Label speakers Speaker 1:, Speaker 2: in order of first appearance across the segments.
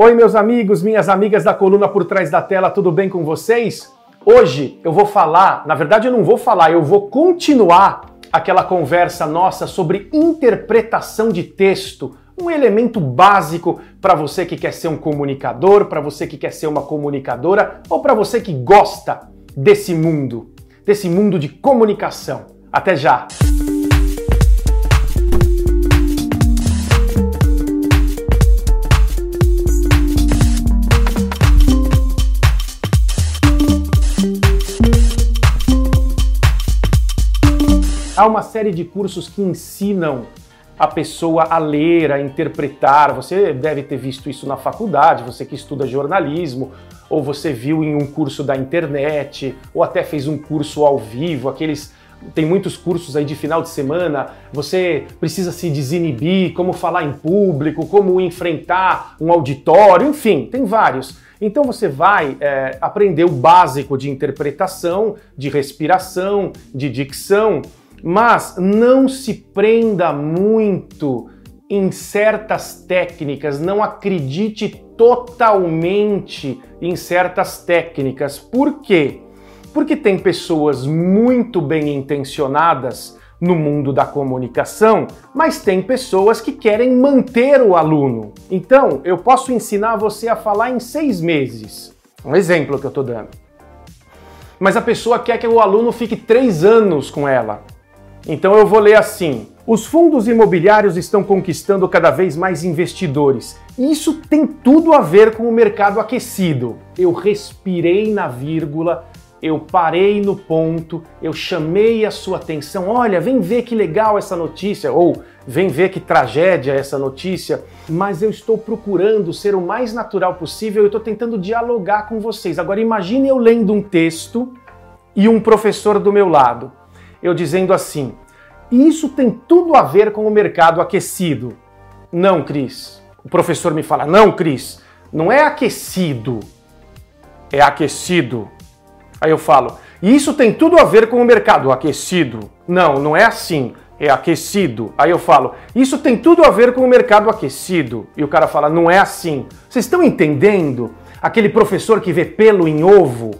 Speaker 1: Oi, meus amigos, minhas amigas da coluna por trás da tela, tudo bem com vocês? Hoje eu vou falar, na verdade eu não vou falar, eu vou continuar aquela conversa nossa sobre interpretação de texto, um elemento básico para você que quer ser um comunicador, para você que quer ser uma comunicadora ou para você que gosta desse mundo, desse mundo de comunicação. Até já! Há uma série de cursos que ensinam a pessoa a ler, a interpretar. Você deve ter visto isso na faculdade, você que estuda jornalismo, ou você viu em um curso da internet, ou até fez um curso ao vivo, aqueles tem muitos cursos aí de final de semana, você precisa se desinibir, como falar em público, como enfrentar um auditório, enfim, tem vários. Então você vai é, aprender o básico de interpretação, de respiração, de dicção, mas não se prenda muito em certas técnicas, não acredite totalmente em certas técnicas. Por quê? Porque tem pessoas muito bem intencionadas no mundo da comunicação, mas tem pessoas que querem manter o aluno. Então, eu posso ensinar você a falar em seis meses. Um exemplo que eu estou dando. Mas a pessoa quer que o aluno fique três anos com ela. Então eu vou ler assim: os fundos imobiliários estão conquistando cada vez mais investidores. Isso tem tudo a ver com o mercado aquecido. Eu respirei na vírgula, eu parei no ponto, eu chamei a sua atenção. Olha, vem ver que legal essa notícia, ou vem ver que tragédia essa notícia. Mas eu estou procurando ser o mais natural possível, eu estou tentando dialogar com vocês. Agora imagine eu lendo um texto e um professor do meu lado eu dizendo assim: isso tem tudo a ver com o mercado aquecido. Não, Cris. O professor me fala: não, Cris, não é aquecido, é aquecido. Aí eu falo: isso tem tudo a ver com o mercado aquecido. Não, não é assim. É aquecido. Aí eu falo, isso tem tudo a ver com o mercado aquecido. E o cara fala, não é assim. Vocês estão entendendo? Aquele professor que vê pelo em ovo.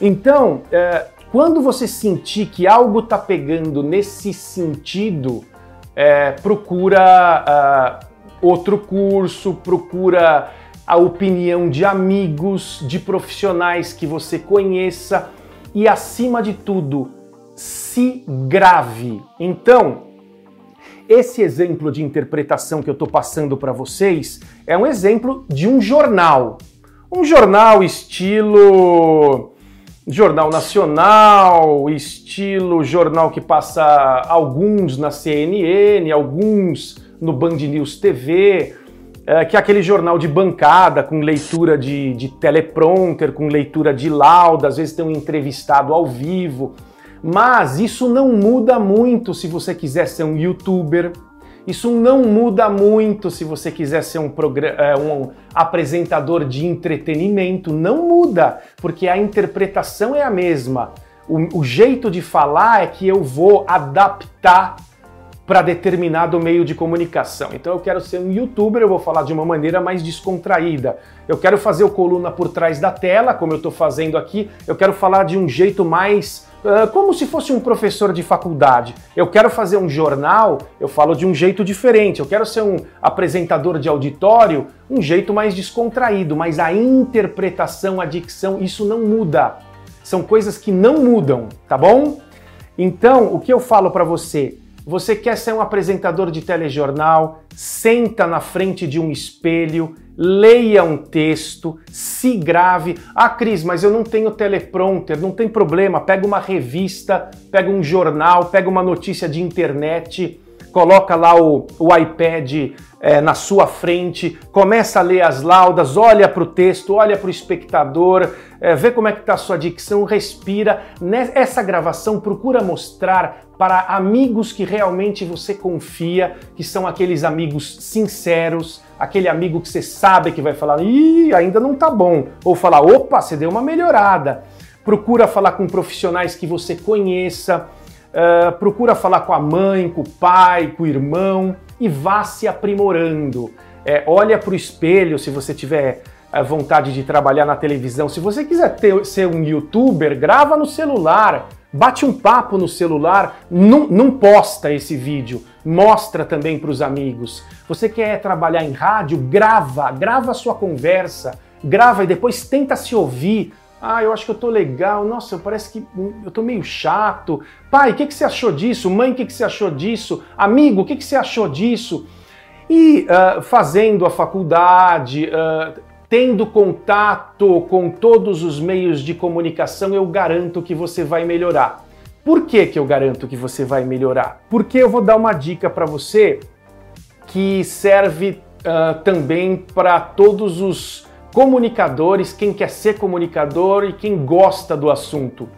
Speaker 1: Então, é, quando você sentir que algo está pegando nesse sentido, é, procura uh, outro curso, procura a opinião de amigos, de profissionais que você conheça e, acima de tudo, se grave. Então, esse exemplo de interpretação que eu estou passando para vocês é um exemplo de um jornal. Um jornal estilo Jornal Nacional, estilo jornal que passa alguns na CNN, alguns no Band News TV, é, que é aquele jornal de bancada com leitura de, de teleprompter, com leitura de lauda, às vezes tem um entrevistado ao vivo. Mas isso não muda muito se você quiser ser um youtuber, isso não muda muito se você quiser ser um, é, um, apresentador de entretenimento, não muda, porque a interpretação é a mesma. O, o jeito de falar é que eu vou adaptar para determinado meio de comunicação. Então eu quero ser um youtuber, eu vou falar de uma maneira mais descontraída. Eu quero fazer o coluna por trás da tela, como eu estou fazendo aqui. Eu quero falar de um jeito mais ah, como se fosse um professor de faculdade. Eu quero fazer um jornal, eu falo de um jeito diferente. Eu quero ser um apresentador de auditório, um jeito mais descontraído, mas a interpretação, a dicção, isso não muda. São coisas que não mudam, tá bom? Então, o que eu falo para você? Você quer ser um apresentador de telejornal? Senta na frente de um espelho, leia um texto, se grave. Ah, Cris, mas eu não tenho teleprompter, não tem problema. Pega uma revista, pega um jornal, pega uma notícia de internet, coloca lá o, o iPad é, na sua frente, começa a ler as laudas, olha para o texto, olha para o espectador, é, vê como é que está a sua dicção, respira. Essa gravação procura mostrar para amigos que realmente você confia, que são aqueles amigos sinceros, aquele amigo que você sabe que vai falar, ih, ainda não tá bom, ou falar, opa, você deu uma melhorada. Procura falar com profissionais que você conheça, uh, procura falar com a mãe, com o pai, com o irmão e vá se aprimorando. É, olha para o espelho se você tiver é, vontade de trabalhar na televisão. Se você quiser ter, ser um youtuber, grava no celular, bate um papo no celular, não, não posta esse vídeo, mostra também para os amigos. Você quer trabalhar em rádio, grava, grava a sua conversa, grava e depois tenta se ouvir. Ah, eu acho que eu tô legal. Nossa, parece que eu tô meio chato. Pai, o que, que você achou disso? Mãe, o que, que você achou disso? Amigo, o que, que você achou disso? E uh, fazendo a faculdade, uh, tendo contato com todos os meios de comunicação, eu garanto que você vai melhorar. Por que, que eu garanto que você vai melhorar? Porque eu vou dar uma dica para você que serve uh, também para todos os comunicadores, quem quer ser comunicador e quem gosta do assunto.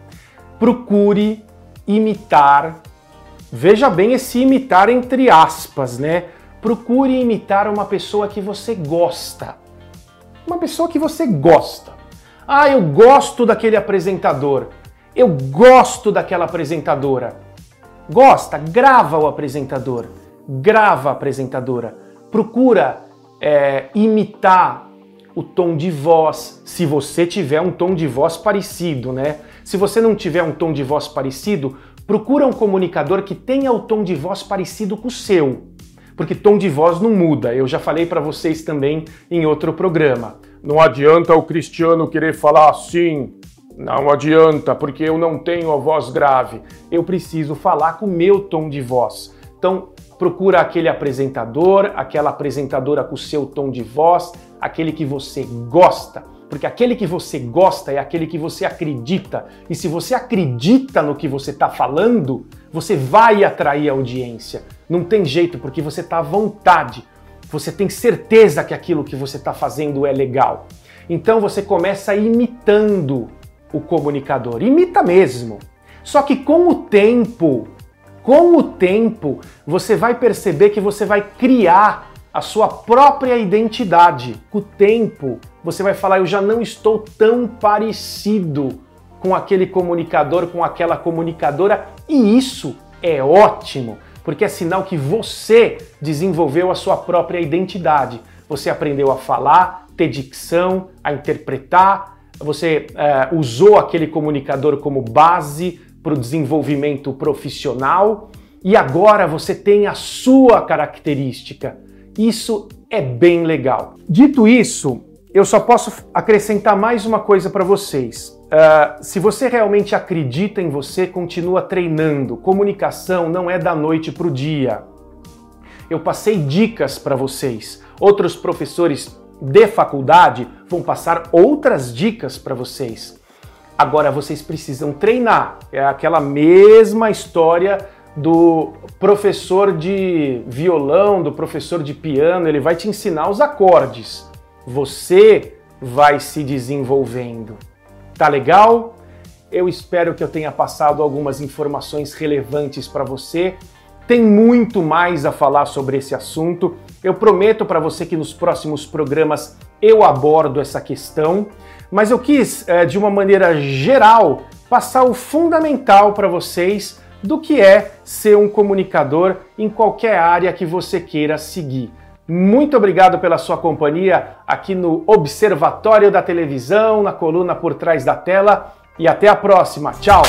Speaker 1: Procure imitar, veja bem esse imitar entre aspas, né? Procure imitar uma pessoa que você gosta. Uma pessoa que você gosta. Ah, eu gosto daquele apresentador. Eu gosto daquela apresentadora. Gosta, grava o apresentador. Grava a apresentadora. Procura é, imitar o tom de voz, se você tiver um tom de voz parecido, né? Se você não tiver um tom de voz parecido, procura um comunicador que tenha o tom de voz parecido com o seu. Porque tom de voz não muda, eu já falei para vocês também em outro programa. Não adianta o Cristiano querer falar assim, não adianta, porque eu não tenho a voz grave. Eu preciso falar com o meu tom de voz. Então, procura aquele apresentador, aquela apresentadora com o seu tom de voz, aquele que você gosta. Porque aquele que você gosta é aquele que você acredita. E se você acredita no que você está falando, você vai atrair audiência. Não tem jeito, porque você está à vontade. Você tem certeza que aquilo que você está fazendo é legal. Então você começa imitando o comunicador. Imita mesmo. Só que com o tempo, com o tempo, você vai perceber que você vai criar a sua própria identidade. Com o tempo, você vai falar: eu já não estou tão parecido com aquele comunicador, com aquela comunicadora, e isso é ótimo, porque é sinal que você desenvolveu a sua própria identidade. Você aprendeu a falar, ter dicção, a interpretar, você é, usou aquele comunicador como base para o desenvolvimento profissional e agora você tem a sua característica. Isso é bem legal. Dito isso, eu só posso acrescentar mais uma coisa para vocês. Uh, se você realmente acredita em você, continua treinando. Comunicação não é da noite para o dia. Eu passei dicas para vocês. Outros professores de faculdade vão passar outras dicas para vocês. Agora vocês precisam treinar. É aquela mesma história do professor de violão, do professor de piano, ele vai te ensinar os acordes. Você vai se desenvolvendo. Tá legal? Eu espero que eu tenha passado algumas informações relevantes para você. Tem muito mais a falar sobre esse assunto. Eu prometo para você que nos próximos programas eu abordo essa questão, mas eu quis, eh, de uma maneira geral, passar o fundamental para vocês do que é ser um comunicador em qualquer área que você queira seguir. Muito obrigado pela sua companhia aqui no Observatório da Televisão, na coluna por trás da tela e até a próxima. Tchau!